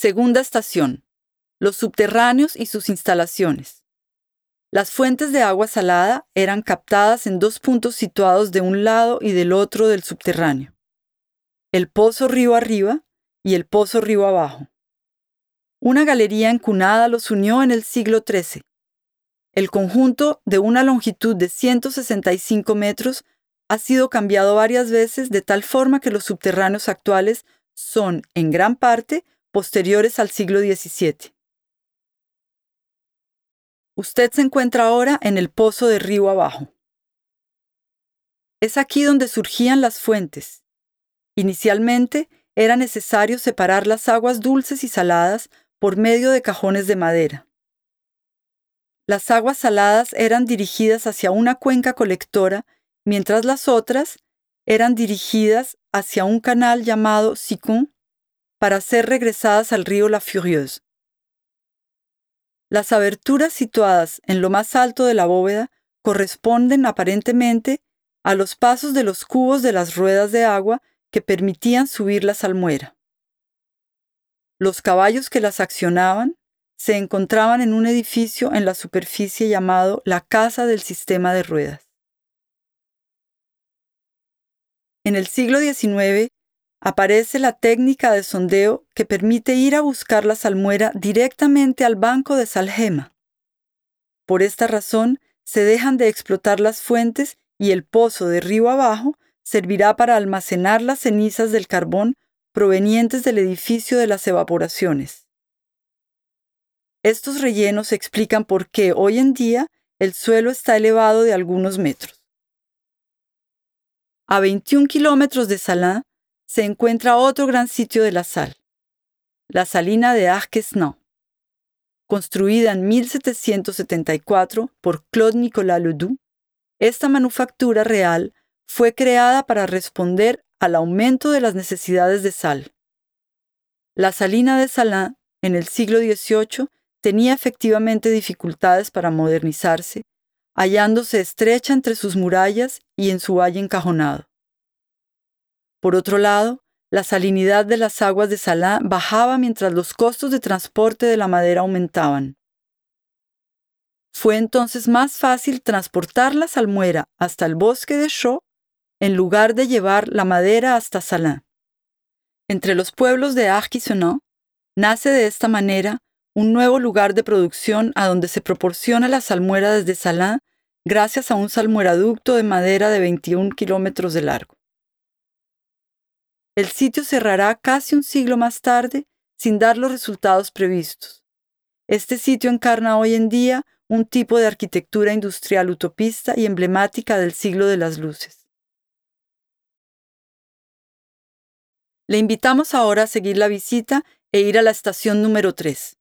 Segunda estación. Los subterráneos y sus instalaciones. Las fuentes de agua salada eran captadas en dos puntos situados de un lado y del otro del subterráneo. El pozo río arriba y el pozo río abajo. Una galería encunada los unió en el siglo XIII. El conjunto, de una longitud de 165 metros, ha sido cambiado varias veces de tal forma que los subterráneos actuales son, en gran parte, posteriores al siglo XVII. Usted se encuentra ahora en el pozo de río abajo. Es aquí donde surgían las fuentes. Inicialmente era necesario separar las aguas dulces y saladas por medio de cajones de madera. Las aguas saladas eran dirigidas hacia una cuenca colectora, mientras las otras eran dirigidas hacia un canal llamado Sicon para ser regresadas al río La Furieuse. Las aberturas situadas en lo más alto de la bóveda corresponden aparentemente a los pasos de los cubos de las ruedas de agua que permitían subir la salmuera. Los caballos que las accionaban se encontraban en un edificio en la superficie llamado la Casa del Sistema de Ruedas. En el siglo XIX aparece la técnica de sondeo que permite ir a buscar la salmuera directamente al banco de salgema. Por esta razón, se dejan de explotar las fuentes y el pozo de río abajo servirá para almacenar las cenizas del carbón provenientes del edificio de las evaporaciones. Estos rellenos explican por qué hoy en día el suelo está elevado de algunos metros. A 21 kilómetros de Salin se encuentra otro gran sitio de la sal, la salina de Arquesnan. Construida en 1774 por Claude Nicolas Ledoux, esta manufactura real fue creada para responder al aumento de las necesidades de sal. La salina de Salin, en el siglo XVIII, tenía efectivamente dificultades para modernizarse, hallándose estrecha entre sus murallas y en su valle encajonado. Por otro lado, la salinidad de las aguas de Salin bajaba mientras los costos de transporte de la madera aumentaban. Fue entonces más fácil transportar la salmuera hasta el bosque de Chaux en lugar de llevar la madera hasta Salin. Entre los pueblos de Arquisonant nace de esta manera un nuevo lugar de producción a donde se proporciona la salmuera desde Salin gracias a un salmueraducto de madera de 21 kilómetros de largo. El sitio cerrará casi un siglo más tarde sin dar los resultados previstos. Este sitio encarna hoy en día un tipo de arquitectura industrial utopista y emblemática del siglo de las luces. Le invitamos ahora a seguir la visita e ir a la estación número 3.